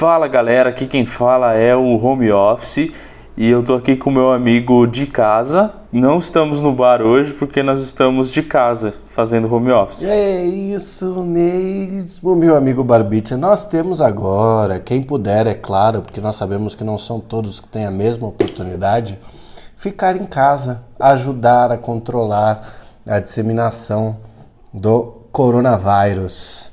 Fala galera, aqui quem fala é o Home Office e eu tô aqui com meu amigo de casa. Não estamos no bar hoje porque nós estamos de casa fazendo home office. É isso mesmo, meu amigo Barbicha. Nós temos agora, quem puder, é claro, porque nós sabemos que não são todos que têm a mesma oportunidade, ficar em casa, ajudar a controlar a disseminação do coronavírus.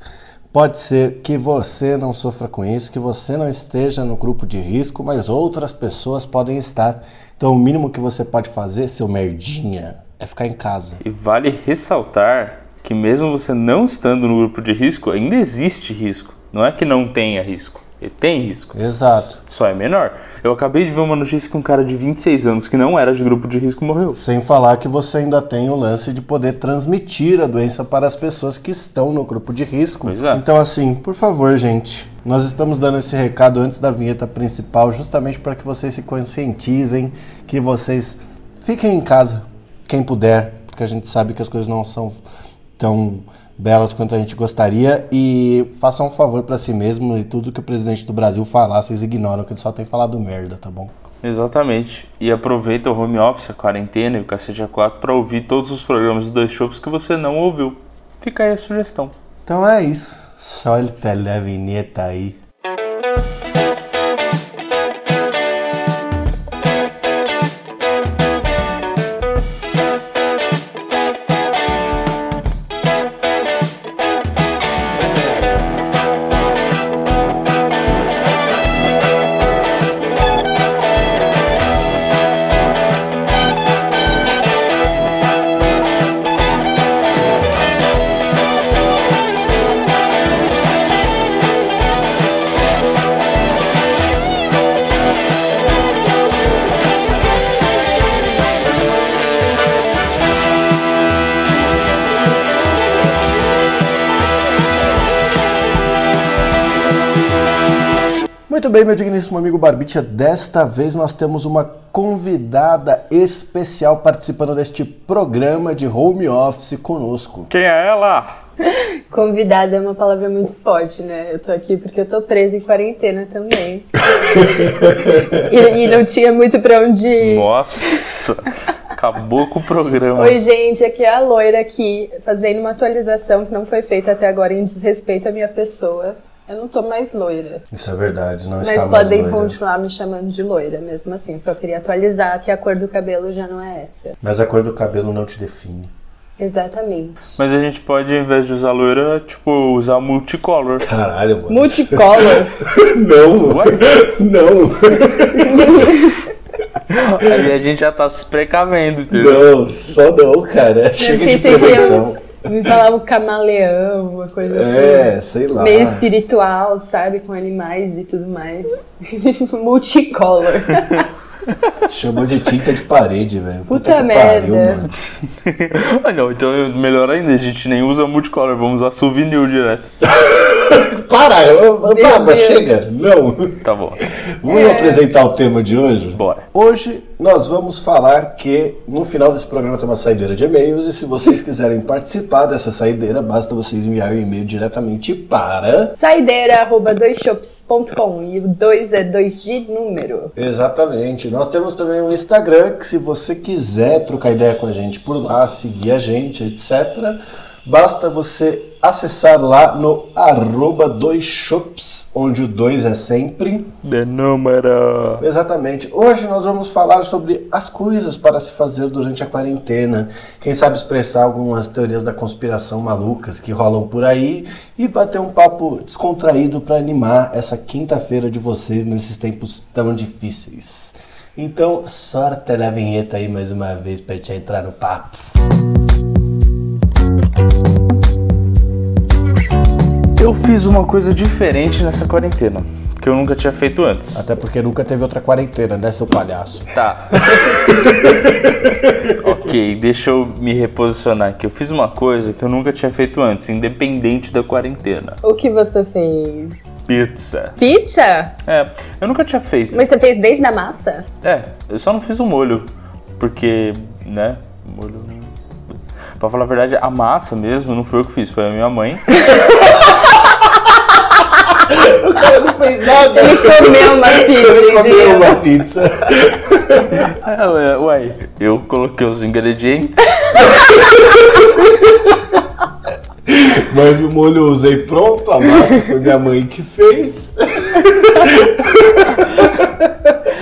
Pode ser que você não sofra com isso, que você não esteja no grupo de risco, mas outras pessoas podem estar. Então, o mínimo que você pode fazer, seu merdinha, é ficar em casa. E vale ressaltar que, mesmo você não estando no grupo de risco, ainda existe risco. Não é que não tenha risco. Ele tem risco. Exato. Só é menor. Eu acabei de ver uma notícia que um cara de 26 anos que não era de grupo de risco morreu. Sem falar que você ainda tem o lance de poder transmitir a doença para as pessoas que estão no grupo de risco. É. Então, assim, por favor, gente, nós estamos dando esse recado antes da vinheta principal, justamente para que vocês se conscientizem, que vocês fiquem em casa, quem puder, porque a gente sabe que as coisas não são tão belas quanto a gente gostaria e façam um favor para si mesmo e tudo que o presidente do Brasil falar, vocês ignoram que ele só tem falado merda, tá bom? Exatamente. E aproveita o home office, a quarentena e o cacete A4 para ouvir todos os programas do Dois Shows que você não ouviu. Fica aí a sugestão. Então é isso. Solta a vinheta aí. Bem, meu digníssimo amigo Barbicha, desta vez nós temos uma convidada especial participando deste programa de home office conosco. Quem é ela? Convidada é uma palavra muito forte, né? Eu tô aqui porque eu tô presa em quarentena também. e, e não tinha muito pra onde ir. Nossa! Acabou com o programa. Oi, gente, aqui é a loira aqui, fazendo uma atualização que não foi feita até agora em desrespeito à minha pessoa. Eu não tô mais loira. Isso é verdade, não Mas está mais podem loira. continuar me chamando de loira, mesmo assim. Só queria atualizar que a cor do cabelo já não é essa. Mas a cor do cabelo não te define. Exatamente. Mas a gente pode, ao invés de usar loira, tipo, usar multicolor. Caralho, mano. Multicolor. Não, Ué? não, Aí a gente já tá se precavendo, entendeu? não, só não, cara. Chega de prevenção. eu- Me falava um camaleão, uma coisa assim. É, sei lá. Meio espiritual, sabe? Com animais e tudo mais. Multicolor. Chamou de tinta de parede, velho. Puta que merda. mano. ah, não, então melhor ainda, a gente nem usa multicolor, vamos usar souvenir direto. Para, eu- Deus. chega. Não. Tá bom. Vamos É. apresentar o tema de hoje? Bora. Hoje nós vamos falar que no final desse programa tem uma saideira de e-mails e se vocês quiserem participar dessa saideira, basta vocês enviarem um e-mail diretamente para. Saideira, arroba doisshops.com. E o dois é dois de número. Exatamente. Nós temos também um Instagram que se você quiser trocar ideia com a gente por lá, seguir a gente, etc. Basta você acessar lá no arroba dois shops, onde o 2 é sempre. De número. Exatamente. Hoje nós vamos falar sobre as coisas para se fazer durante a quarentena. Quem sabe expressar algumas teorias da conspiração malucas que rolam por aí e bater um papo descontraído para animar essa quinta-feira de vocês nesses tempos tão difíceis. Então, sorte a vinheta aí mais uma vez para gente entrar no papo. Eu fiz uma coisa diferente nessa quarentena, que eu nunca tinha feito antes. Até porque nunca teve outra quarentena, né, seu palhaço? Tá. ok, deixa eu me reposicionar aqui. Eu fiz uma coisa que eu nunca tinha feito antes, independente da quarentena. O que você fez? Pizza. Pizza? É, eu nunca tinha feito. Mas você fez desde a massa? É, eu só não fiz o molho, porque, né, molho... não- Pra falar a verdade, a massa mesmo não foi eu que fiz, foi a minha mãe. O cara não fez nada. Ele comeu uma pizza. Ele comeu uma pizza. Ela, uai, eu coloquei os ingredientes. Mas o molho eu usei pronto, a massa foi minha mãe que fez.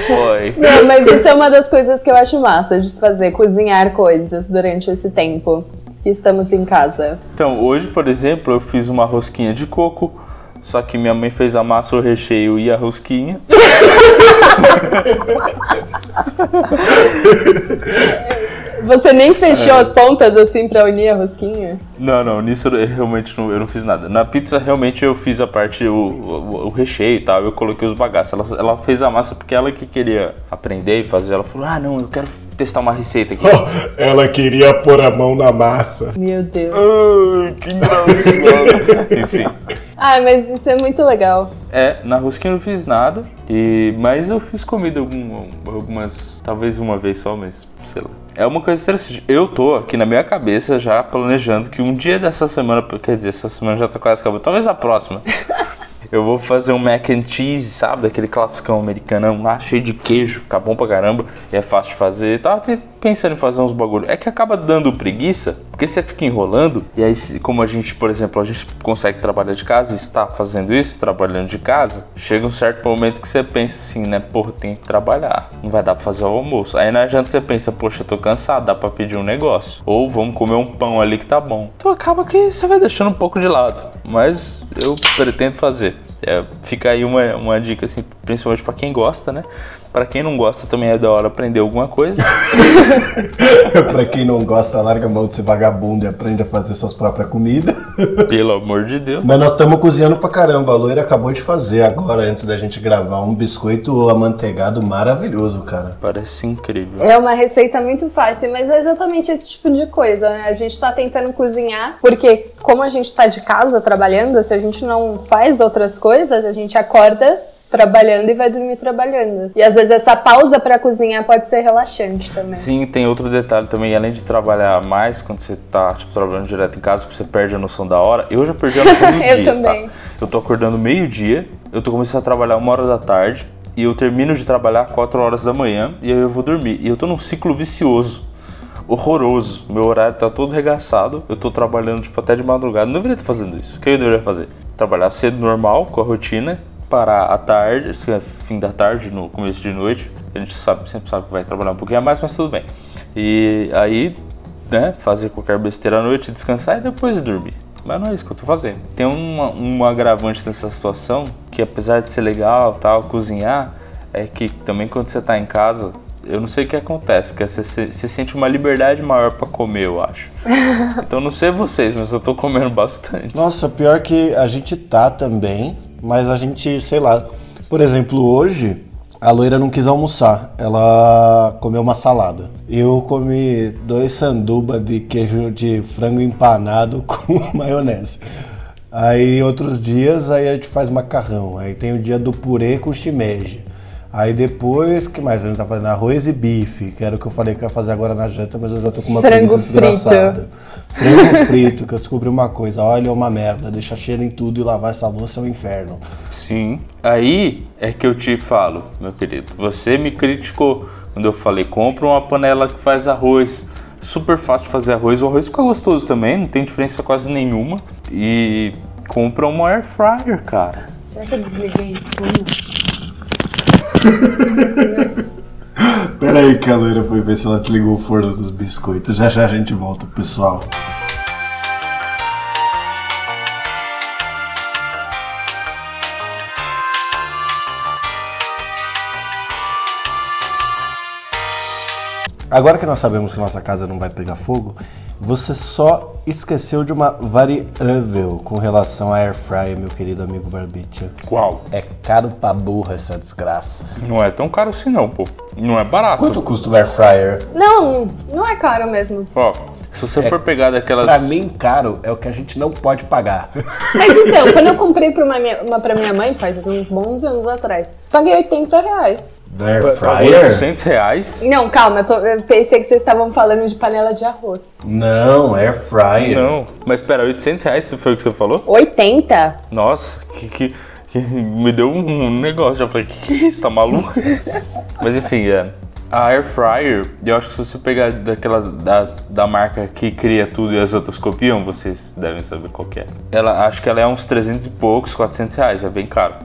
Foi. Não, mas isso é uma das coisas que eu acho massa de se fazer, cozinhar coisas durante esse tempo que estamos em casa. Então, hoje, por exemplo, eu fiz uma rosquinha de coco. Só que minha mãe fez a massa, o recheio e a rosquinha. Você nem fechou É. as pontas assim pra unir a rosquinha? Não, não, nisso eu realmente não, eu não fiz nada. Na pizza, realmente eu fiz a parte, o, o, o recheio e tal, eu coloquei os bagaços. Ela, ela fez a massa porque ela que queria aprender e fazer. Ela falou: Ah, não, eu quero testar uma receita aqui. Ela queria pôr a mão na massa. Meu Deus. Ai, que engraçado. Enfim. Ah, mas isso é muito legal. É, na rosquinha eu não fiz nada, e, mas eu fiz comida algum, algumas, talvez uma vez só, mas sei lá. É uma coisa interessante. Eu tô aqui na minha cabeça já planejando que um dia dessa semana, quer dizer, essa semana já tá quase acabando, talvez a próxima. Eu vou fazer um mac and cheese, sabe? Daquele classicão americanão lá, cheio de queijo, fica bom pra caramba. É fácil de fazer. Tava até pensando em fazer uns bagulho. É que acaba dando preguiça, porque você fica enrolando. E aí, como a gente, por exemplo, a gente consegue trabalhar de casa e está fazendo isso, trabalhando de casa, chega um certo momento que você pensa assim, né? Porra, tem que trabalhar. Não vai dar pra fazer o almoço. Aí não adianta você pensa, poxa, eu tô cansado, dá pra pedir um negócio. Ou vamos comer um pão ali que tá bom. Então acaba que você vai deixando um pouco de lado. Mas eu pretendo fazer. É, fica aí uma, uma dica, assim, principalmente pra quem gosta, né? Pra quem não gosta também é da hora aprender alguma coisa. pra quem não gosta, larga a mão de ser vagabundo e aprende a fazer suas próprias comidas. pelo amor de Deus. Mas nós estamos cozinhando pra caramba. A loira acabou de fazer agora, antes da gente gravar, um biscoito amanteigado maravilhoso, cara. Parece incrível. É uma receita muito fácil, mas é exatamente esse tipo de coisa, né? A gente tá tentando cozinhar, porque como a gente tá de casa trabalhando, se a gente não faz outras coisas, a gente acorda trabalhando e vai dormir trabalhando. E às vezes essa pausa pra cozinhar pode ser relaxante também. Sim, tem outro detalhe também, além de trabalhar mais quando você tá tipo, trabalhando direto em casa, porque você perde a noção da hora. Eu já perdi a noção dos Eu dias, também. tá? Eu tô acordando meio-dia, eu tô começando a trabalhar uma hora da tarde, e eu termino de trabalhar 4 horas da manhã, e aí eu vou dormir. E eu tô num ciclo vicioso. Horroroso. Meu horário tá todo regaçado. Eu tô trabalhando tipo, até de madrugada. Não deveria estar fazendo isso. O que eu deveria fazer? Trabalhar cedo normal, com a rotina, parar à tarde, se é fim da tarde, no começo de noite. A gente sabe, sempre sabe que vai trabalhar um pouquinho a mais, mas tudo bem. E aí, né, fazer qualquer besteira à noite, descansar e depois dormir. Mas não é isso que eu tô fazendo. Tem uma, um agravante nessa situação, que apesar de ser legal, tal, cozinhar, é que também quando você tá em casa, eu não sei o que acontece, que você, se- você sente uma liberdade maior pra comer, eu acho. Então não sei vocês, mas eu tô comendo bastante. Nossa, pior que a gente tá também, mas a gente, sei lá. Por exemplo, hoje a loira não quis almoçar, ela comeu uma salada. Eu comi dois sanduba de queijo de frango empanado com maionese. Aí outros dias aí a gente faz macarrão. Aí tem o dia do purê com shimeji. Aí depois, que mais? A gente tá fazendo arroz e bife, que era o que eu falei que ia fazer agora na janta, mas eu já tô com uma Frango preguiça frito. Frango frito, que eu descobri uma coisa, olha é uma merda, deixar cheiro em tudo e lavar essa louça é um inferno. Sim. Aí é que eu te falo, meu querido. Você me criticou quando eu falei: compra uma panela que faz arroz. Super fácil de fazer arroz. O arroz fica gostoso também, não tem diferença quase nenhuma. E compra uma air fryer, cara. Será que eu desliguei? Pera aí que a loira foi ver se ela te ligou o forno dos biscoitos. Já já a gente volta, pessoal. Agora que nós sabemos que nossa casa não vai pegar fogo, você só esqueceu de uma variável com relação à air fryer, meu querido amigo Barbicha. Qual? É caro pra burra essa desgraça. Não é tão caro assim não, pô. Não é barato. Quanto custa o air fryer? Não, não é caro mesmo. Ó, se você for pegar daquelas. Pra mim, caro é o que a gente não pode pagar. Mas então, quando eu comprei pra uma, minha- uma pra minha mãe, faz uns bons anos atrás, paguei 80 reais. Do air Pagou 800 reais? Não, calma, eu, tô- eu pensei que vocês estavam falando de panela de arroz. Não, air fryer. Não. Mas espera, 800 reais foi o que você falou? 80? Nossa, que, que, que me deu um negócio. Já falei, que que é isso? Tá maluco? Mas enfim, é. A Air Fryer, eu acho que se você pegar daquelas das, da marca que cria tudo e as outras copiam, vocês devem saber qual que é. Ela, acho que ela é uns 300 e poucos, 400 reais, é bem caro.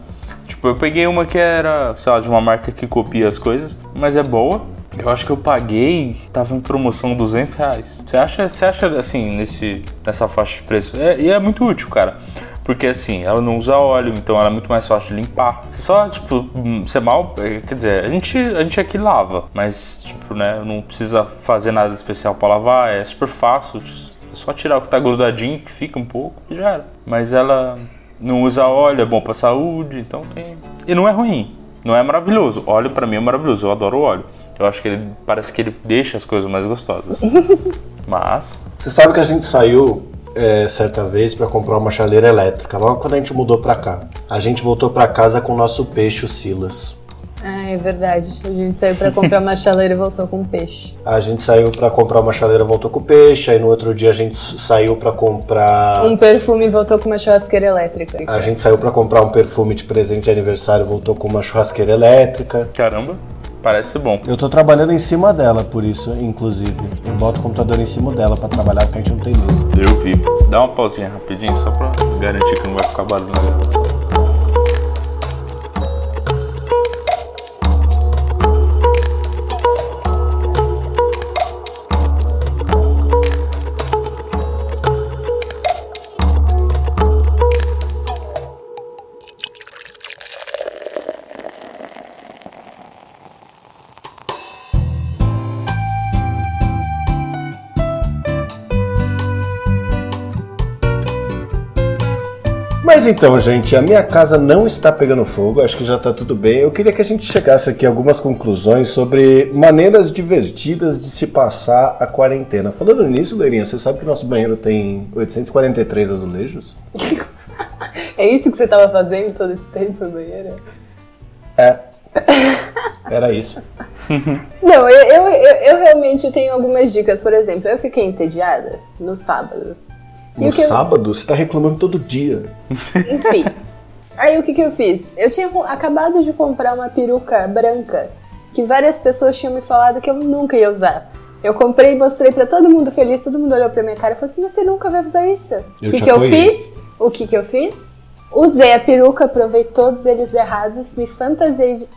Tipo, eu peguei uma que era, sei lá, de uma marca que copia as coisas, mas é boa. Eu acho que eu paguei, tava em promoção 200 reais. Você acha, você acha assim, nesse, nessa faixa de preço? É, e é muito útil, cara. Porque assim, ela não usa óleo, então ela é muito mais fácil de limpar. Você só, tipo, hum, você mal. eh, Quer dizer, a gente, a gente aqui lava, mas, tipo, né, não precisa fazer nada especial pra lavar, é super fácil. É só tirar o que tá grudadinho, que fica um pouco, e já era. Mas ela não usa óleo, é bom pra saúde, então tem. E não é ruim, não é maravilhoso. Óleo pra mim é maravilhoso, eu adoro óleo. Eu acho que ele parece que ele deixa as coisas mais gostosas. Mas. Você sabe que a gente saiu é, certa vez pra comprar uma chaleira elétrica, logo quando a gente mudou pra cá. A gente voltou pra casa com o nosso peixe, o Silas. Ah, é verdade. A gente saiu pra comprar uma chaleira e voltou com peixe. A gente saiu pra comprar uma chaleira, voltou com o peixe. Aí no outro dia a gente saiu pra comprar. Um perfume e voltou com uma churrasqueira elétrica. A gente saiu pra comprar um perfume de presente de aniversário, voltou com uma churrasqueira elétrica. Caramba, parece bom. Eu tô trabalhando em cima dela, por isso, inclusive. Eu boto o computador em cima dela pra trabalhar, porque a gente não tem mesa. Eu vi. Dá uma pausinha rapidinho, só pra garantir que não vai ficar barulho. Mas então, gente, a minha casa não está pegando fogo, acho que já está tudo bem. Eu queria que a gente chegasse aqui a algumas conclusões sobre maneiras divertidas de se passar a quarentena. Falando nisso, Leirinha, você sabe que nosso banheiro tem 843 azulejos? É isso que você tava fazendo todo esse tempo no banheiro? É. Era isso. Não, eu, eu, eu, eu realmente tenho algumas dicas. Por exemplo, eu fiquei entediada no sábado. E No o que eu- sábado, você está reclamando todo dia. Enfim. Aí o que, que eu fiz? Eu tinha acabado de comprar uma peruca branca que várias pessoas tinham me falado que eu nunca ia usar. Eu comprei e mostrei pra todo mundo feliz, todo mundo olhou pra minha cara e falou assim: você nunca vai usar isso. O que, que eu fiz? O que, que eu fiz? Usei a peruca, provei todos eles errados, me fantasiei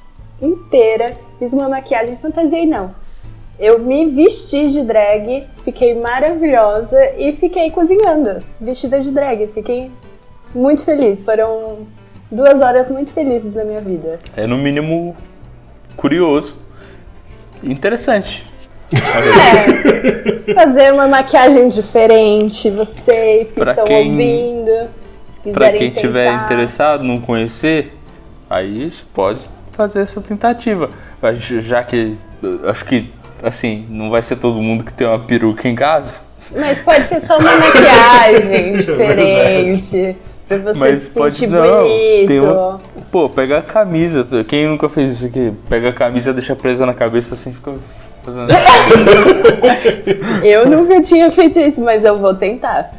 inteira, fiz uma maquiagem, fantasiei não. Eu me vesti de drag, fiquei maravilhosa e fiquei cozinhando, vestida de drag. Fiquei muito feliz. Foram duas horas muito felizes na minha vida. É no mínimo curioso. Interessante. É, fazer uma maquiagem diferente, vocês que Pra estão quem- ouvindo, se quiserem Pra quem tentar. tiver interessado, não conhecer, aí pode fazer essa tentativa. Já que acho que assim, não vai ser todo mundo que tem uma peruca em casa. Mas pode ser só uma maquiagem diferente. Pra você Mas se pode sentir não. bonito. Tem um, pô, pega a camisa. Quem nunca fez isso aqui? Pega a camisa, deixa presa na cabeça assim, fica fazendo. Eu nunca tinha feito isso, mas eu vou tentar.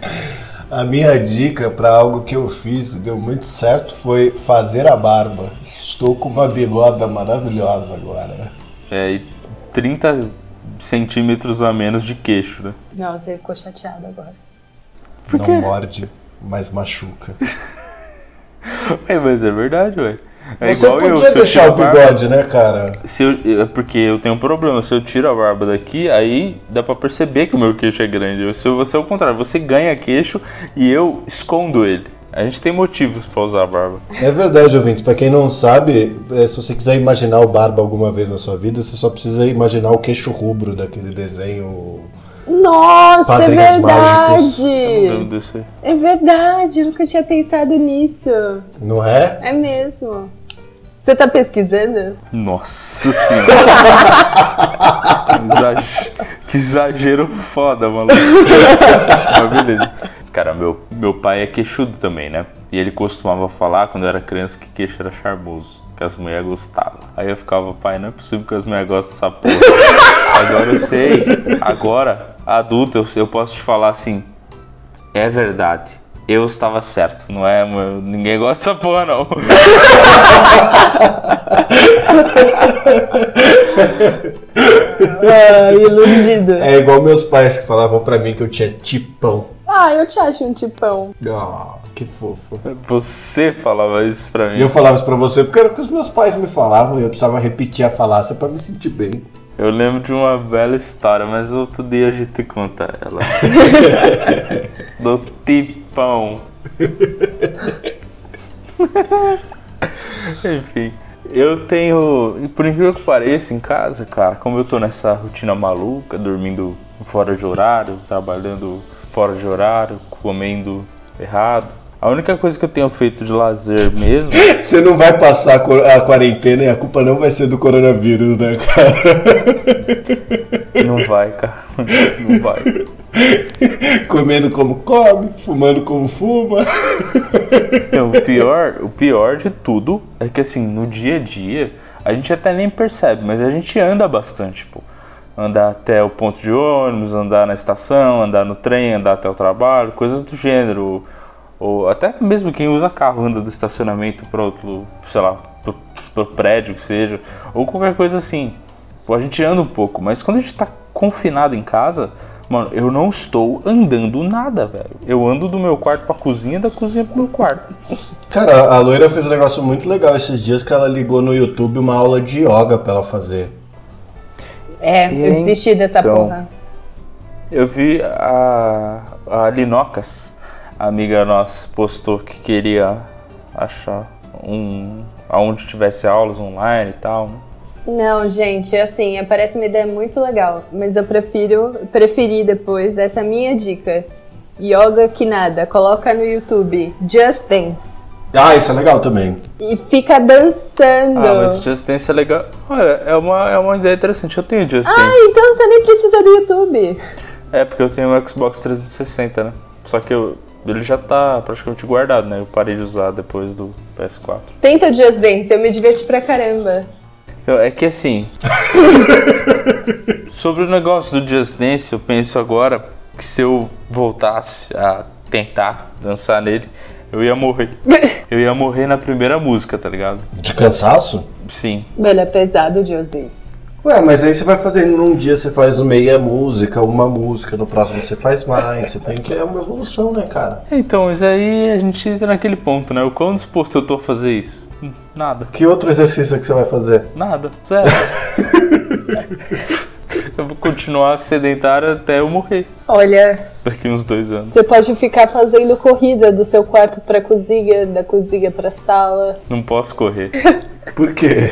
A minha dica para algo que eu fiz e deu muito certo foi fazer a barba. Estou com uma bigoda maravilhosa agora. é, e 30 centímetros a menos de queixo, né? Não, você ficou chateado agora. Por Não morde, mas machuca. É, mas é verdade, ué. É Você igual eu, podia se eu deixar o a barba- bigode, né, cara? Se eu, é porque eu tenho um problema, se eu tiro a barba daqui, aí dá pra perceber que o meu queixo é grande. Se você é o contrário, você ganha queixo e eu escondo ele. A gente tem motivos pra usar a barba. É verdade, ouvintes. Pra quem não sabe, é, se você quiser imaginar o Barba alguma vez na sua vida, você só precisa imaginar o queixo rubro daquele desenho. Nossa, é Padrinhos verdade! É verdade, eu nunca tinha pensado nisso. Não é? É mesmo. Você tá pesquisando? Nossa senhora. que, exagero, que exagero foda, maluco. Mas beleza. Cara, meu, meu pai é queixudo também, né? E ele costumava falar, quando eu era criança, que queixo era charmoso. Que as mulheres gostavam. Aí eu ficava, pai, não é possível que as mulheres gostem dessa porra. Agora eu sei. Agora, adulto, eu, eu posso te falar assim. É verdade. eu estava certo, não é? meu- Ninguém gosta dessa porra, não. Ah, iludido. É igual meus pais que falavam pra mim que eu tinha tipão. Ah, eu te acho um tipão. Ah, que fofo. Você falava isso pra mim. E eu falava isso pra você porque era o que os meus pais me falavam e eu precisava repetir a falácia pra me sentir bem. Eu lembro de uma bela história, mas outro dia a gente conta ela. Do tipão. Enfim. Eu tenho, por incrível que pareça, em casa, cara, como eu tô nessa rotina maluca, dormindo fora de horário, trabalhando fora de horário, comendo errado, a única coisa que eu tenho feito de lazer mesmo Você não vai passar a quarentena e a culpa não vai ser do coronavírus, né, cara? não vai, cara. Não vai. Comendo como come, fumando como fuma. Não, o pior, o pior de tudo é que assim, no dia a dia, a gente até nem percebe, mas a gente anda bastante, pô. Andar até o ponto de ônibus, andar na estação, andar no trem, andar até o trabalho, coisas do gênero. Ou até mesmo quem usa carro anda do estacionamento para outro, sei lá, pro, pro prédio que seja, ou qualquer coisa assim. Pô, a gente anda um pouco, mas quando a gente tá confinado em casa, mano, eu não estou andando nada, velho. Eu ando do meu quarto pra cozinha, da cozinha pro meu quarto. Cara, a loira fez um negócio muito legal esses dias que ela ligou no YouTube uma aula de yoga pra ela fazer. É, eu desisti dessa Então. porra. Eu vi a, a Linocas, a amiga nossa, postou que queria achar um. aonde tivesse aulas online e tal, né? Não, gente, assim, parece uma ideia muito legal, mas eu prefiro, preferi depois, essa é a minha dica. Yoga que nada, coloca no YouTube Just Dance Ah, isso é legal também. e fica dançando. Ah, mas Just Dance é legal. Olha, é uma, é uma ideia interessante. Eu tenho Just Ah, Dance. então você nem precisa do YouTube. É, porque eu tenho o Xbox 360, né? Só que eu, ele já tá praticamente guardado, né? Eu parei de usar depois do PS4. Tenta o Just Dance, eu me diverti pra caramba. Então, é que assim. sobre o negócio do Just Dance, eu penso agora que se eu voltasse a tentar dançar nele, eu ia morrer. Eu ia morrer na primeira música, tá ligado? De cansaço? Sim. Mano, é pesado o Just Dance. Ué, mas aí você vai fazendo num dia você faz meia música, uma música, no próximo você faz mais. Você tem que. É uma evolução, né, cara? Então, mas aí a gente entra naquele ponto, né? O quão disposto eu tô a fazer isso? Nada. Que outro exercício que você vai fazer? Nada. Zero. eu vou continuar sedentário até eu morrer. Olha, Daqui uns dois anos. você pode ficar fazendo corrida do seu quarto pra cozinha, da cozinha pra sala. Não posso correr. Por quê?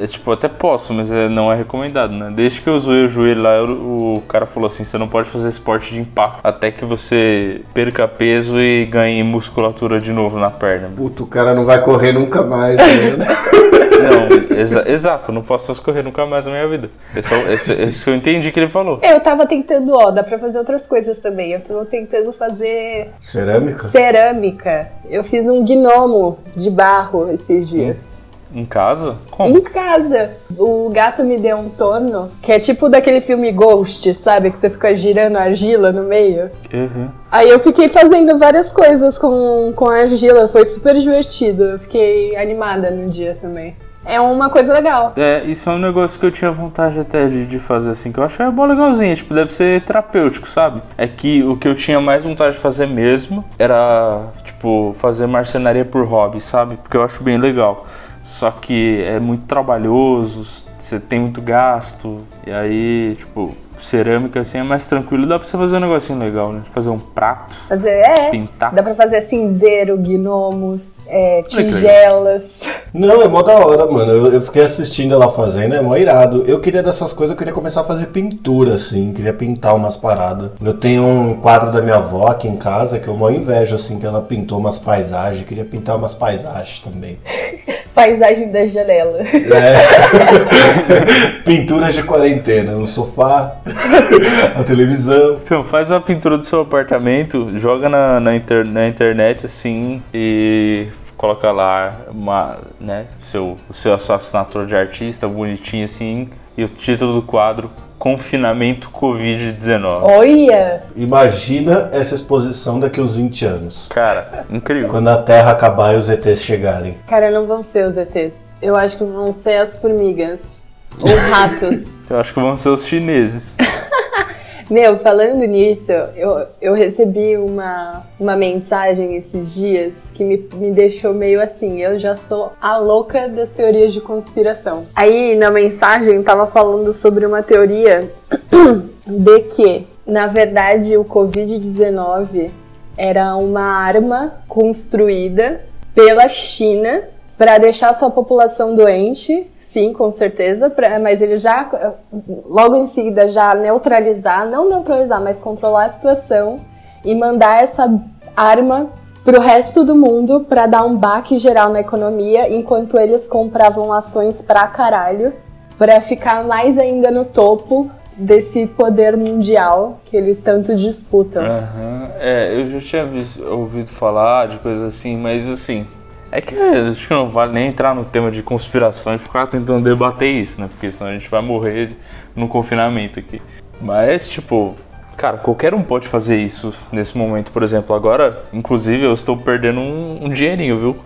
É, tipo, até posso, mas é- não é recomendado, né? Desde que eu zoei o joelho lá, eu- o cara falou assim: você não pode fazer esporte de impacto até que você perca peso e ganhe musculatura de novo na perna. Puto, o cara não vai correr nunca mais, né? Não, exa- exato, não posso mais correr nunca mais na minha vida. Esse, é eu entendi que ele falou. Eu tava tentando, ó, dá pra fazer outras coisas também. Eu tô tentando fazer Cerâmica? cerâmica. Eu fiz um gnomo de barro esses dias. Em casa? Como? Em casa. O gato me deu um torno, que é tipo daquele filme Ghost, sabe? Que você fica girando a argila no meio. Uhum. Aí eu fiquei fazendo várias coisas com, com a argila, foi super divertido. Eu fiquei animada no dia também. É uma coisa legal. É, isso é um negócio que eu tinha vontade até de, de fazer assim, que eu é bom legalzinho, tipo, deve ser terapêutico, sabe? É que o que eu tinha mais vontade de fazer mesmo era, tipo, fazer marcenaria por hobby, sabe? Porque eu acho bem legal. Só que é muito trabalhoso, você tem muito gasto, e aí, tipo, cerâmica assim é mais tranquilo, dá pra você fazer um negocinho legal, né? Fazer um prato, Fazer, é. pintar. Dá pra fazer cinzeiro, gnomos, é, tigelas. Não, é mó da hora, mano. Eu, eu fiquei assistindo ela fazendo, é mó irado. Eu queria dessas coisas, eu queria começar a fazer pintura, assim. Queria pintar umas paradas. Eu tenho um quadro da minha avó aqui em casa que eu mó invejo, assim, que ela pintou umas paisagens. Queria pintar umas paisagens também. Paisagem da janela. É. Pinturas de quarentena. O sofá, a televisão. Então, faz uma pintura do seu apartamento, joga na, na, inter- na internet assim e coloca lá uma, né, seu, o seu, a sua assinatura de artista bonitinho assim, e o título do quadro Confinamento Covid-19. Olha! Imagina essa exposição daqui uns 20 anos. Cara, incrível. Quando a Terra acabar e os ETs chegarem. Cara, não vão ser os ETs. Eu acho que vão ser as formigas. Ou ratos. Eu acho que vão ser os chineses. Meu, falando nisso, eu, eu recebi uma, uma mensagem esses dias que me, me deixou meio assim. Eu já sou a louca das teorias de conspiração. Aí na mensagem tava falando sobre uma teoria de que, na verdade, o Covid-19 era uma arma construída pela China para deixar sua população doente, sim, com certeza, pra, mas ele já, logo em seguida, já neutralizar, não neutralizar, mas controlar a situação e mandar essa arma para o resto do mundo para dar um baque geral na economia, enquanto eles compravam ações pra caralho, para ficar mais ainda no topo desse poder mundial que eles tanto disputam. Aham. É, eu já tinha visto- ouvido falar de coisas assim, mas assim. É que acho que não vale nem entrar no tema de conspiração e ficar tentando debater isso, né? Porque senão a gente vai morrer no confinamento aqui. Mas, tipo, cara, qualquer um pode fazer isso nesse momento, por exemplo. Agora, inclusive, eu estou perdendo um, um dinheirinho, viu?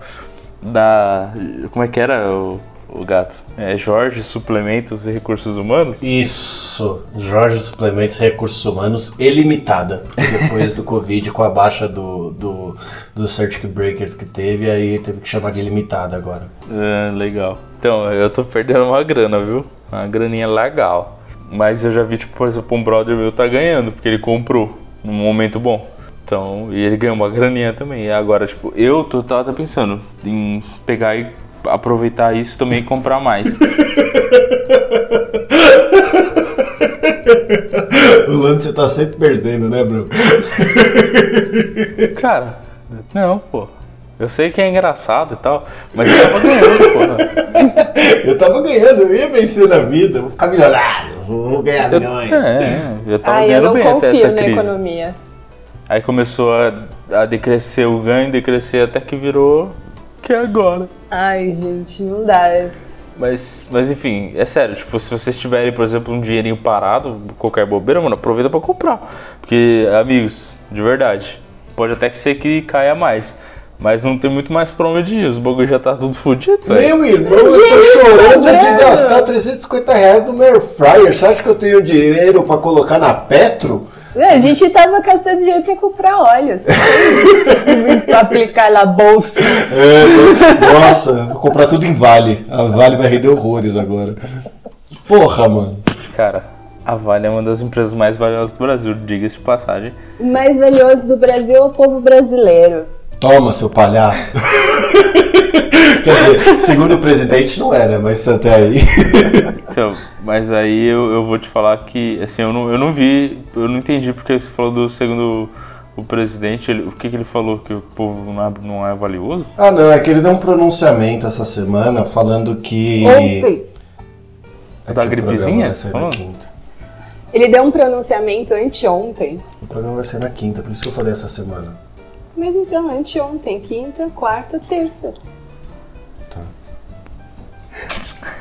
Da. Como é que era o, o gato? É Jorge Suplementos e Recursos Humanos? Isso, Jorge Suplementos e Recursos Humanos ilimitada. Depois do Covid, com a baixa do, do, do Circuit Breakers que teve, aí teve que chamar de ilimitada agora. Ah, legal. Então, eu tô perdendo uma grana, viu? Uma graninha legal. Mas eu já vi, tipo, por exemplo, um brother meu tá ganhando, porque ele comprou num momento bom. Então, e ele ganhou uma graninha também. E agora, tipo, eu tô, tava pensando em pegar e aproveitar isso também e comprar mais. O lance você tá sempre perdendo, né, bro? Cara, não, pô. Eu sei que é engraçado e tal, mas eu tava ganhando, porra. Eu tava ganhando, eu ia vencer na vida, vou ficar milionário, vou ganhar Eu, milhões. é, eu tava eu ganhando não bem até confio essa na crise. economia. Aí começou a, a decrescer o ganho, decrescer até que virou que é agora. Ai, gente, não dá. Mas, mas enfim, é sério, tipo, se vocês tiverem, por exemplo, um dinheirinho parado, qualquer bobeira, mano, aproveita pra comprar. Porque, amigos, de verdade, pode até que ser que caia mais. Mas não tem muito mais pra onde ir, os bagulho já tá tudo fodido, velho. Meu irmão, eu tô chorando de gastar 350 reais no meu fryer. Você acha que eu tenho dinheiro pra colocar na Petro? É, A gente tava gastando dinheiro pra comprar óleo. só foi isso. pra aplicar na bolsa. É, nossa, vou comprar tudo em Vale. A Vale vai render horrores agora. Porra, mano. Cara, a Vale é uma das empresas mais valiosas do Brasil, diga-se de passagem. O mais valioso do Brasil é o povo brasileiro. Toma, seu palhaço. Quer dizer, segundo o presidente não é, né? Mas até aí. Então, mas aí eu, eu vou te falar que, assim, eu não, eu não vi, eu não entendi porque você falou do segundo o presidente, ele- o que, que ele falou? Que o povo não é, não é valioso? Ah, não, é que ele deu um pronunciamento essa semana falando que. Ontem, É Da gripezinha? programa vai sair na Falando? quinta. ele deu um pronunciamento anteontem. O programa vai ser na quinta, por isso que eu falei essa semana. Mas então, anteontem, quinta, quarta, terça.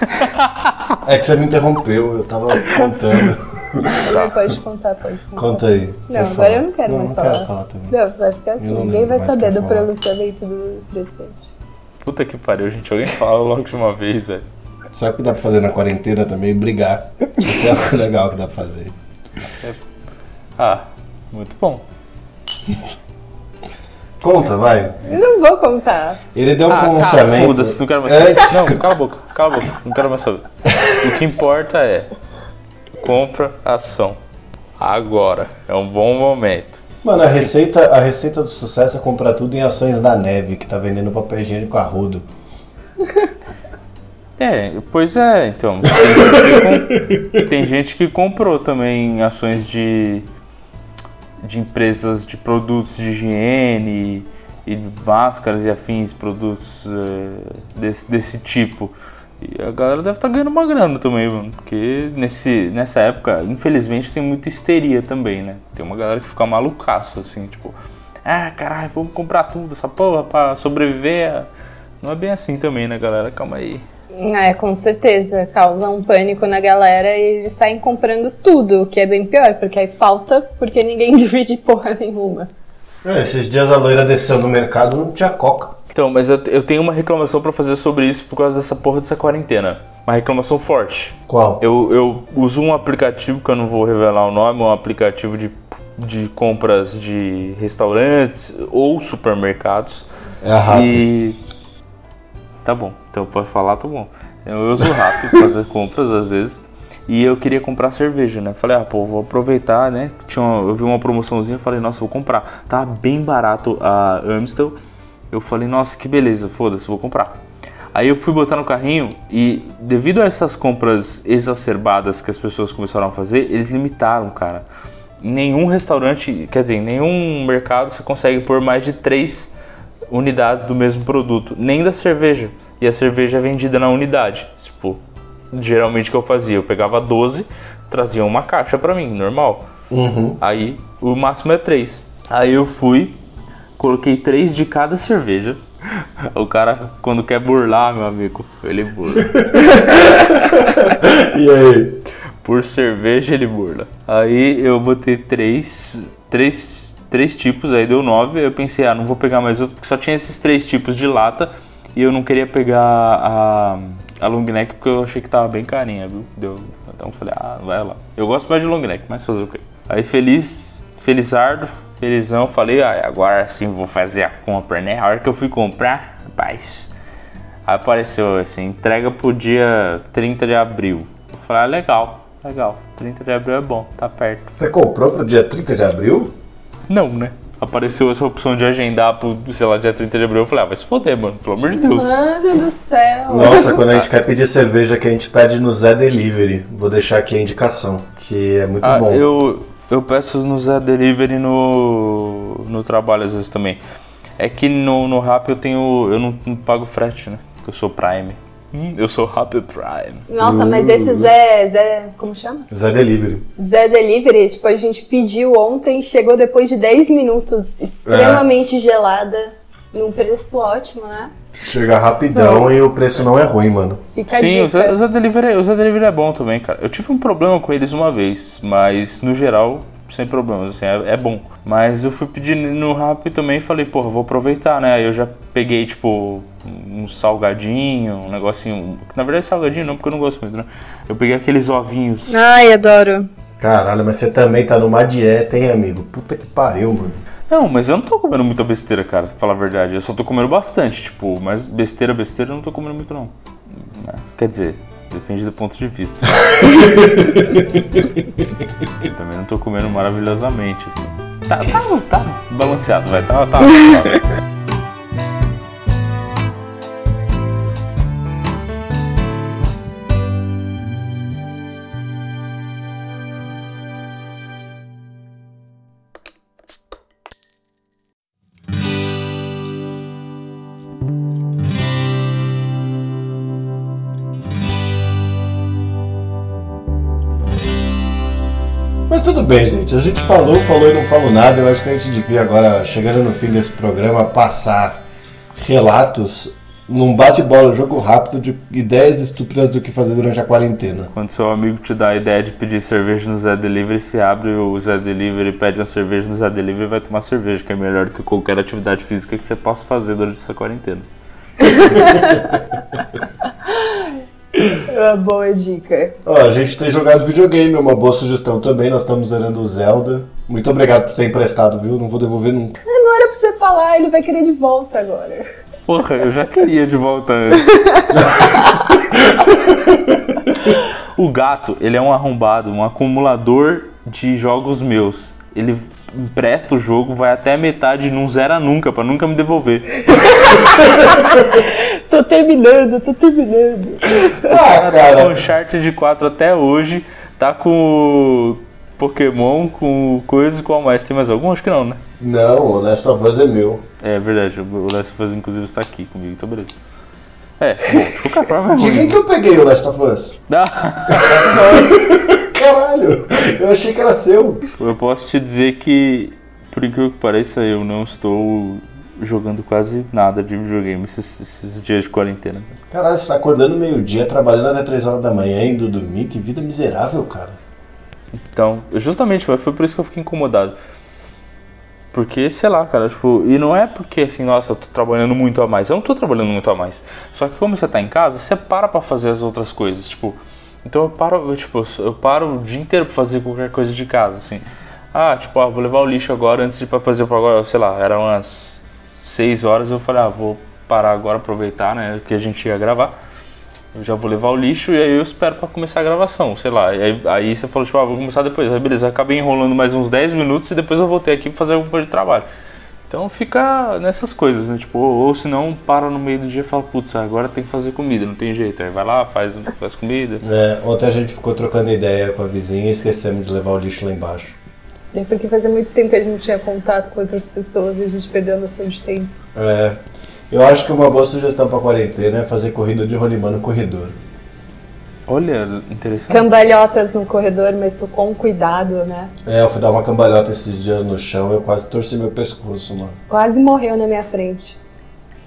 É que você me interrompeu, eu tava contando. Você pode contar, pode contar. Conta aí. Não, agora falar. eu não quero não, mais não falar. quero falar também. Não, vai ficar assim. Não Ninguém vai saber do pronunciamento do presidente. Puta que pariu, gente. Alguém fala logo de uma vez, velho. Sabe o que dá pra fazer na quarentena também? Brigar. Isso é algo legal que dá pra fazer. Ah, muito bom. Conta, vai. Não vou contar. Ele deu um Ah, pronunciamento. foda-se, não quero mais saber. Antes- Não, cala a boca, cala a boca, não quero mais saber. O que importa é compra ação. Agora, é um bom momento. Mano, a receita, a receita do sucesso é comprar tudo em ações da neve, que tá vendendo papel higiênico a rodo. É, pois é, então. Tem gente que, tem gente que comprou também ações de, de empresas de produtos de higiene e máscaras e afins, produtos é, desse, desse tipo. E a galera deve estar ganhando uma grana também, mano. Porque nesse, nessa época, infelizmente, tem muita histeria também, né? Tem uma galera que fica malucaça, assim, tipo, ah, caralho, vamos comprar tudo, essa porra, pra sobreviver não é bem assim também, né, galera? Calma aí. É, com certeza. Causa um pânico na galera e eles saem comprando tudo, o que é bem pior, porque aí falta porque ninguém divide porra nenhuma. É, esses dias a loira desceu no mercado não tinha coca. Então, mas eu, eu tenho uma reclamação pra fazer sobre isso por causa dessa porra dessa quarentena. Uma reclamação forte. Qual? Eu, eu uso um aplicativo que eu não vou revelar o nome, um aplicativo de, de compras de restaurantes ou supermercados. É rápido. E. Tá bom, então pode falar, tá bom. Eu uso rápido fazer compras às vezes. E eu queria comprar cerveja, né? Falei, ah, pô, vou aproveitar, né? Tinha uma- eu vi uma promoçãozinha, falei, nossa, vou comprar. Tava bem barato a Amstel. Eu falei, nossa, que beleza, foda-se, vou comprar. Aí eu fui botar no carrinho e devido a essas compras exacerbadas que as pessoas começaram a fazer, eles limitaram, cara. Nenhum restaurante, quer dizer, nenhum mercado você consegue pôr mais de três unidades do mesmo produto, nem da cerveja. E a cerveja é vendida na unidade. Tipo, geralmente o que eu fazia, eu pegava 12, trazia uma caixa pra mim, normal. Aí o máximo é três. Aí eu fui, coloquei três de cada cerveja. O cara, quando quer burlar, meu amigo, ele burla. E aí? Por cerveja ele burla. Aí eu botei três, três, três tipos, aí deu nove. Eu pensei, ah, não vou pegar mais outro, porque só tinha esses três tipos de lata. E eu não queria pegar a, a long neck porque eu achei que tava bem carinha, viu? Deu, então falei, ah, vai lá. Eu gosto mais de long neck, mas fazer o quê? Aí feliz, felizardo, felizão, falei, ah, agora sim vou fazer a compra, né? A hora que eu fui comprar, rapaz, apareceu assim, entrega pro dia 30 de abril. Eu falei, ah, legal, legal. 30 de abril é bom, tá perto. Você comprou pro dia 30 de abril? Não, né? Apareceu essa opção de agendar pro, sei lá, dia 30 de abril. Eu falei, ah, vai se foder, mano, pelo amor de Deus. Mano do céu. Nossa, quando a gente quer pedir cerveja que a gente pede no Zé Delivery. Vou deixar aqui a indicação, que é muito Ah, bom. eu, eu peço no Zé Delivery no, no trabalho às vezes também. É que no, no Rap eu tenho. Eu não, não pago frete, né? Porque eu sou Prime. Hum, eu sou Rapid Prime. Nossa, mas esse Zé, Zé, como chama? Zé Delivery. Zé Delivery, tipo, a gente pediu ontem, chegou depois de 10 minutos, extremamente gelada, num preço ótimo, né? Chega rapidão e o preço não é ruim, mano. Fica Sim, o. Zé, o Zé Delivery, o Zé Delivery é bom também, cara. Eu tive um problema com eles uma vez, mas no geral, sem problemas, assim, é, é bom. Mas eu fui pedir no Rap também e falei, porra, vou aproveitar, né? Aí eu já peguei, tipo, um salgadinho, um negocinho. Que na verdade salgadinho não, porque eu não gosto muito, né? Eu peguei aqueles ovinhos. Ai, adoro. Caralho, mas você também tá numa dieta, hein, amigo? Puta que pariu, mano. Não, mas eu não tô comendo muita besteira, cara, pra falar a verdade. Eu só tô comendo bastante, tipo, mas besteira, besteira eu não tô comendo muito, não. É, Quer dizer, depende do ponto de vista. Eu também não tô comendo maravilhosamente, assim. Tá, tá, tá balanceado, vai, tá, tá. tá. bem, gente. A gente falou, falou e não falou nada. Eu acho que a gente devia agora, chegando no fim desse programa, passar relatos num bate-bola, jogo rápido de ideias estúpidas do que fazer durante a quarentena. Quando seu amigo te dá a ideia de pedir cerveja no Zé Delivery, você abre o Zé Delivery, pede uma cerveja no Zé Delivery e vai tomar cerveja, que é melhor do que qualquer atividade física que você possa fazer durante essa quarentena. É boa dica. Ó, a gente tem jogado videogame, é uma boa sugestão também. Nós estamos zerando o Zelda. Muito obrigado por ter emprestado, viu? Não vou devolver nunca. Não era pra você falar, ele vai querer de volta agora. Porra, eu já queria de volta antes. o gato, ele é um arrombado, um acumulador de jogos meus. Ele empresta o jogo, vai até a metade e não zera nunca, pra nunca me devolver. Tô terminando, tô terminando. Ah, O cara. Uncharted 4 até hoje tá com o Pokémon, com o coisa e qual mais? Tem mais algum? Acho que não, né? Não, o Last of Us é meu. É verdade, o Last of Us inclusive está aqui comigo, então beleza. É, bom, de qualquer forma De quem que eu peguei o Last of Us? Ah, Caralho, eu achei que era seu. Eu posso te dizer que, por incrível que pareça, eu não estou jogando quase nada de videogame esses, esses dias de quarentena. Caralho, você tá acordando meio-dia, trabalhando até 3 horas da manhã, indo dormir. Que vida miserável, cara. Então, justamente, mas foi por isso que eu fiquei incomodado. Porque, sei lá, cara, tipo, e não é porque assim, nossa, eu tô trabalhando muito a mais. Eu não tô trabalhando muito a mais. Só que como você tá em casa, você para pra fazer as outras coisas, tipo. Então eu paro, eu, tipo, eu paro o dia inteiro pra fazer qualquer coisa de casa, assim. Ah, tipo, ah, vou levar o lixo agora antes de fazer pra agora, sei lá, eram umas 6 horas, eu falei, ah, vou parar agora, aproveitar, né, que a gente ia gravar. Eu já vou levar o lixo e aí eu espero pra começar a gravação, sei lá. Aí, aí você falou, tipo, ah, vou começar depois. Aí beleza, acabei enrolando mais uns 10 minutos e depois eu voltei aqui pra fazer alguma coisa de trabalho. Então fica nessas coisas, né? Tipo, ou, ou se não, para no meio do dia e fala, putz, agora tem que fazer comida, não tem jeito. Aí vai lá, faz, faz comida. É, ontem a gente ficou trocando ideia com a vizinha e esquecemos de levar o lixo lá embaixo. É porque fazia muito tempo que a gente não tinha contato com outras pessoas e a gente perdeu a noção de tempo. É, eu acho que uma boa sugestão pra quarentena é fazer corrida de rolimã no corredor. Olha, interessante. Cambalhotas no corredor, mas tô com cuidado, né? É, eu fui dar uma cambalhota esses dias no chão eu quase torci meu pescoço, mano. Quase morreu na minha frente.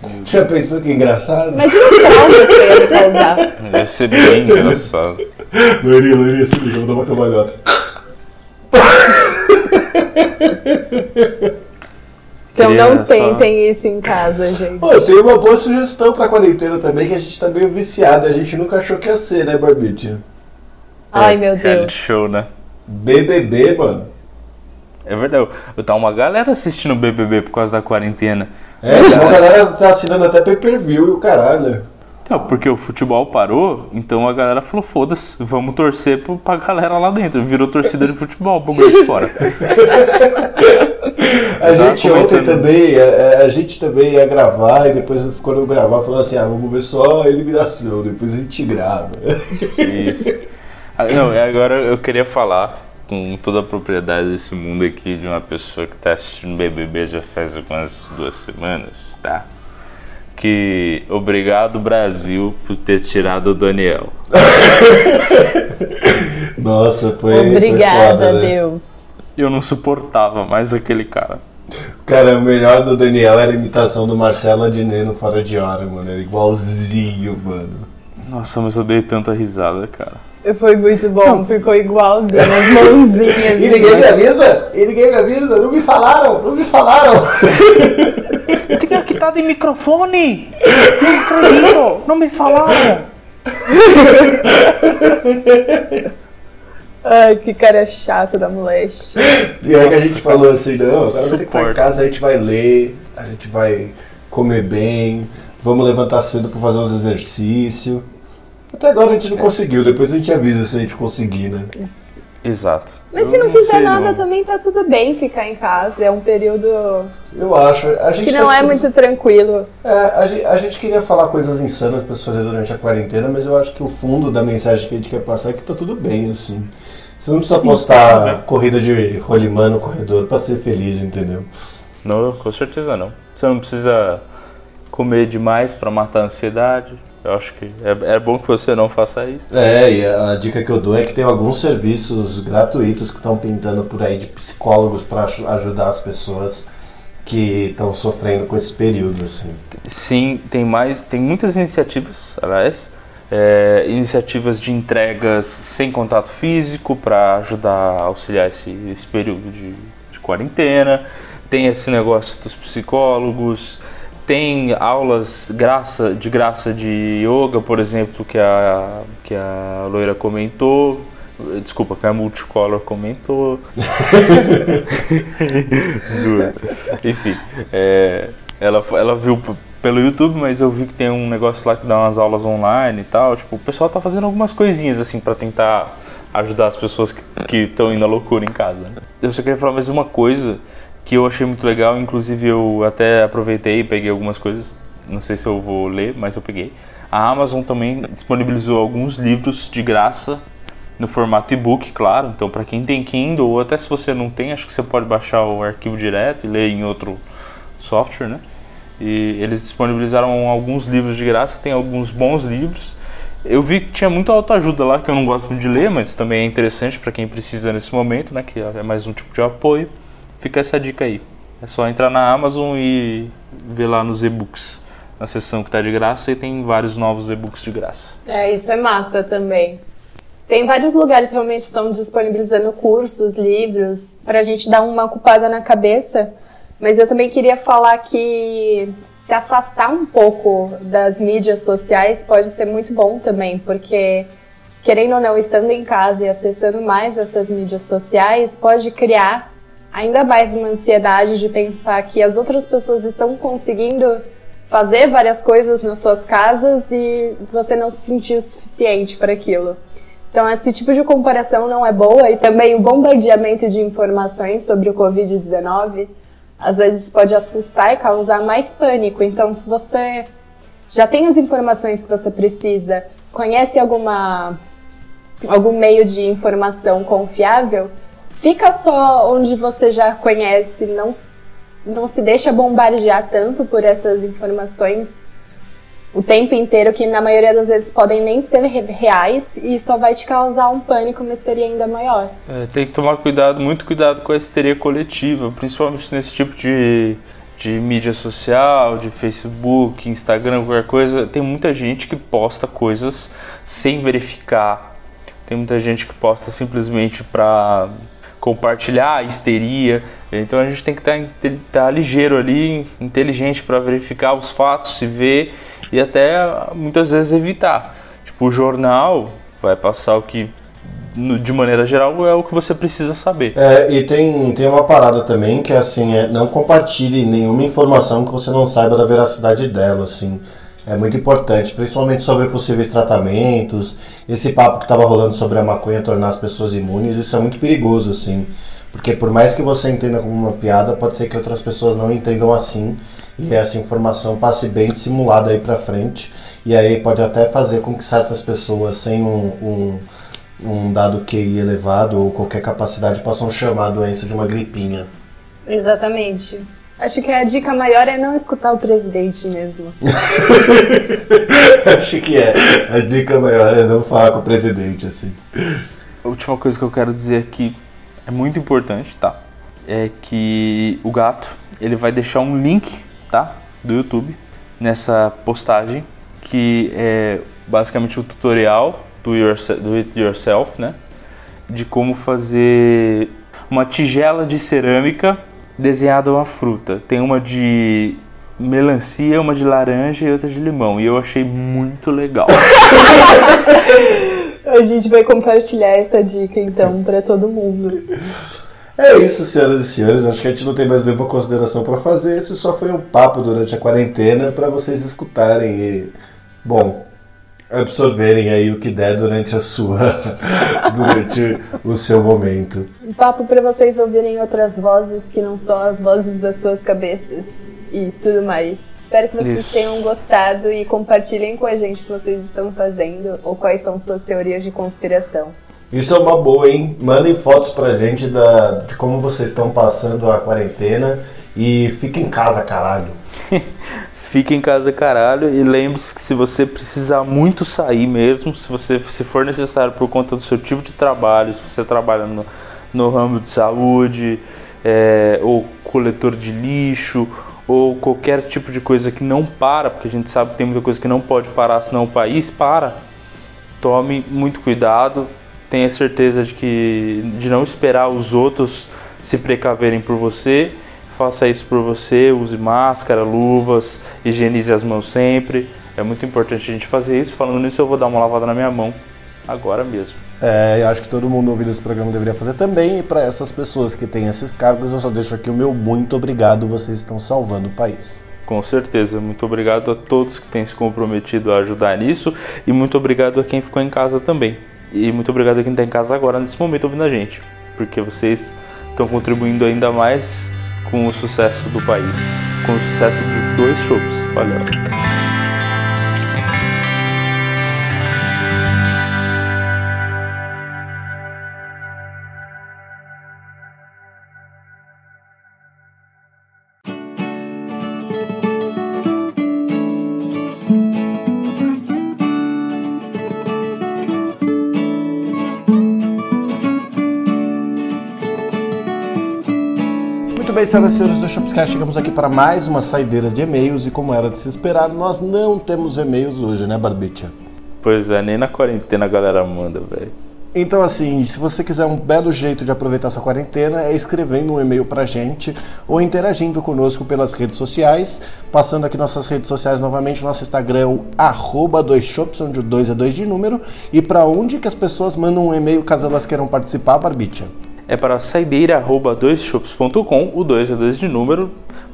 Já pensou que engraçado? Imagina o trauma que eu ia me causar. Deve ser bem engraçado. Loirinha, loirinha, se liga, eu vou dar uma cambalhota. Então não só- tentem isso em casa, gente. Pô, eu tenho uma boa sugestão pra quarentena também, que a gente tá meio viciado. A gente nunca achou que ia ser, né, Barbite? Ai, meu Reality Deus. show, né? BBB, mano. É verdade. Eu tá uma galera assistindo BBB por causa da quarentena. É, a galera tá assinando até pay-per-view e o caralho. Então, porque o futebol parou, então a galera falou, foda-se, vamos torcer pra galera lá dentro. Virou torcida de futebol, bagulho de fora. A gente ontem também, a, a gente também ia gravar e depois quando eu gravar falou assim, ah, vamos ver só a eliminação, depois a gente grava. Isso. Ah, Não, e agora eu queria falar com toda a propriedade desse mundo aqui de uma pessoa que tá assistindo BBB já faz algumas duas semanas, tá? Que obrigado Brasil por ter tirado o Daniel. Nossa, foi. foi Obrigada, foda, né? Deus. Eu não suportava mais aquele cara. Cara, o melhor do Daniel era a imitação do Marcelo Adnet no Fora de Hora, mano. Era igualzinho, mano. Nossa, mas eu dei tanta risada, cara. Foi muito bom, ficou igualzinho, as mãozinhas. E ninguém me avisa? E ninguém me avisa? Não me falaram? Não me falaram? Tinha que estar de microfone! Não acredito! Não me falaram! Ai, que cara chato da moleste. Pior que a gente falou assim, não, agora vai ter que estar em casa, a gente vai ler, a gente vai comer bem, vamos levantar cedo pra fazer uns exercícios. Até agora a gente não conseguiu, depois a gente avisa se a gente conseguir, né? Exato. Mas Eu se não fizer sei, nada não. também tá tudo bem ficar em casa. É um período Eu acho. A gente que não tá- é muito tranquilo. É, a gente, a gente queria falar coisas insanas pra fazer durante a quarentena, mas eu acho que o fundo da mensagem que a gente quer passar é que tá tudo bem, assim. Você não precisa postar corrida de rolimã no corredor pra ser feliz, entendeu? Não, com certeza não. Você não precisa comer demais pra matar a ansiedade. Eu acho que é, é bom que você não faça isso. É, e a dica que eu dou é que tem alguns serviços gratuitos que estão pintando por aí de psicólogos para ajudar as pessoas que estão sofrendo com esse período, assim. Sim, tem mais, tem muitas iniciativas, aliás, é, iniciativas de entregas sem contato físico para ajudar a auxiliar esse, esse período de, de quarentena. Tem esse negócio dos psicólogos. Tem aulas graça, de graça de yoga, por exemplo, que a, que a loira comentou. Desculpa, que a Multicolor comentou. Enfim, é, ela, ela viu pelo YouTube, mas eu vi que tem um negócio lá que dá umas aulas online e tal. Tipo, o pessoal tá fazendo algumas coisinhas assim pra tentar ajudar as pessoas que estão indo à loucura em casa. né? Eu só queria falar mais uma coisa que eu achei muito legal, inclusive eu até aproveitei e peguei algumas coisas. Não sei se eu vou ler, mas eu peguei. A Amazon também disponibilizou alguns livros de graça no formato e-book, claro. Então, para quem tem Kindle, ou até se você não tem, acho que você pode baixar o arquivo direto e ler em outro software, né? E eles disponibilizaram alguns livros de graça, tem alguns bons livros. Eu vi que tinha muita autoajuda lá, que eu não gosto muito de ler, mas também é interessante para quem precisa nesse momento, né? Que é mais um tipo de apoio. Fica essa dica aí. É só entrar na Amazon e vê lá nos e-books, na seção que está de graça, e tem vários novos e-books de graça. É, isso é massa também. Tem vários lugares realmente estão disponibilizando cursos, livros, para a gente dar uma ocupada na cabeça. Mas eu também queria falar que se afastar um pouco das mídias sociais pode ser muito bom também, porque querendo ou não, estando em casa e acessando mais essas mídias sociais, pode criar ainda mais uma ansiedade de pensar que as outras pessoas estão conseguindo fazer várias coisas nas suas casas e você não se sentir o suficiente para aquilo. Então, esse tipo de comparação não é boa e também o bombardeamento de informações sobre o Covid-19 às vezes pode assustar e causar mais pânico. Então, se você já tem as informações que você precisa, conhece alguma algum meio de informação confiável, fica só onde você já conhece, não não se deixa bombardear tanto por essas informações o tempo inteiro que na maioria das vezes podem nem ser reais e só vai te causar um pânico, uma histeria ainda maior. É, tem que tomar cuidado, muito cuidado com a histeria coletiva, principalmente nesse tipo de, de mídia social, de Facebook, Instagram, qualquer coisa. Tem muita gente que posta coisas sem verificar. Tem muita gente que posta simplesmente para compartilhar a histeria. Então a gente tem que estar tá, tá ligeiro ali, inteligente para verificar os fatos, se ver e até muitas vezes evitar. Tipo, o jornal vai passar o que de maneira geral é o que você precisa saber. É, e tem, tem uma parada também que é assim, é, não compartilhe nenhuma informação que você não saiba da veracidade dela, assim. É muito importante, principalmente sobre possíveis tratamentos. Esse papo que estava rolando sobre a maconha tornar as pessoas imunes, isso é muito perigoso, assim. Porque por mais que você entenda como uma piada, pode ser que outras pessoas não entendam assim e essa informação passe bem dissimulada aí para frente. E aí pode até fazer com que certas pessoas sem um, um, um dado QI elevado ou qualquer capacidade possam chamar a doença de uma gripinha. Exatamente. Acho que a dica maior é não escutar o presidente mesmo. Acho que é. A dica maior é não falar com o presidente, assim. A última coisa que eu quero dizer aqui é muito importante, tá? É que o gato, ele vai deixar um link tá? Do YouTube nessa postagem que é basicamente o tutorial do, do It Yourself, né? De como fazer uma tigela de cerâmica desenhada uma fruta. Tem uma de melancia, uma de laranja e outra de limão. E eu achei muito legal. A gente vai compartilhar essa dica então para todo mundo. É isso, senhoras e senhores. Acho que a gente não tem mais nenhuma consideração para fazer. Esse só foi um papo durante a quarentena para vocês escutarem e, bom, absorverem aí o que der durante a sua, durante o seu momento. Um papo para vocês ouvirem outras vozes que não são as vozes das suas cabeças e tudo mais. Espero que vocês Isso. tenham gostado e compartilhem com a gente o que vocês estão fazendo ou quais são suas teorias de conspiração. Isso é uma boa, hein? Mandem fotos pra gente da, de como vocês estão passando a quarentena e fiquem em casa, caralho. Fique em casa, caralho, e lembre-se que se você precisar muito sair mesmo, se você se for necessário por conta do seu tipo de trabalho, se você trabalha no, no ramo de saúde, é, ou coletor de lixo, ou qualquer tipo de coisa que não para, porque a gente sabe que tem muita coisa que não pode parar, senão o país para. Tome muito cuidado, tenha certeza de que de não esperar os outros se precaverem por você. Faça isso por você, use máscara, luvas, higienize as mãos sempre. É muito importante a gente fazer isso. Falando nisso, eu vou dar uma lavada na minha mão agora mesmo. É, eu acho que todo mundo ouvindo esse programa deveria fazer também. E para essas pessoas que têm esses cargos, eu só deixo aqui o meu muito obrigado. Vocês estão salvando o país. Com certeza. Muito obrigado a todos que têm se comprometido a ajudar nisso. E muito obrigado a quem ficou em casa também. E muito obrigado a quem está em casa agora, nesse momento, ouvindo a gente, porque vocês estão contribuindo ainda mais com o sucesso do país, com o sucesso de dois shows. Valeu! Bem, senhoras e senhores do Shopscast, chegamos aqui para mais uma saideira de e-mails e como era de se esperar, nós não temos e-mails hoje, né, Barbicha? Pois é, nem na quarentena a galera manda, velho. Então, assim, se você quiser um belo jeito de aproveitar essa quarentena, é escrevendo um e-mail pra gente ou interagindo conosco pelas redes sociais. Passando aqui nossas redes sociais novamente, nosso Instagram é o arroba 2shops, onde o 2 é 2 de número. E para onde que as pessoas mandam um e-mail caso elas queiram participar, Barbicha? É para saideira.doisshops.com, o 2 é 2 de número.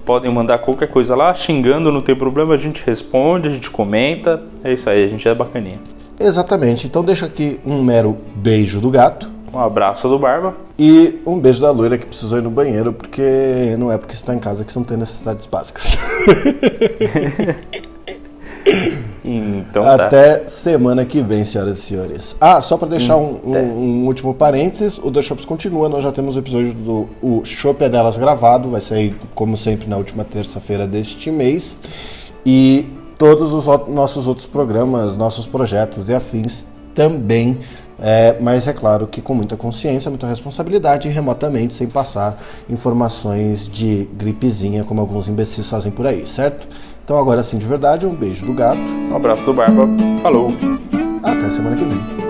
Podem mandar qualquer coisa lá, xingando, não tem problema, a gente responde, a gente comenta. É isso aí, a gente é bacaninha. Exatamente. Então deixa aqui um mero beijo do gato. Um abraço do Barba. E um beijo da loira que precisou ir no banheiro, porque não é porque está em casa que você não tem necessidades básicas. então tá. Até semana que vem, senhoras e senhores. Ah, só para deixar um, um, um, último parênteses, o The Shops continua, nós já temos o episódio do o Shop é delas gravado, vai sair como sempre na última terça-feira deste mês. E todos os nossos outros programas, nossos projetos e afins também. É, mas é claro que com muita consciência, muita responsabilidade e remotamente, sem passar informações de gripezinha, como alguns imbecis fazem por aí, certo? Então agora sim, de verdade, um beijo do gato. Um abraço do Barba. Falou. Até semana que vem.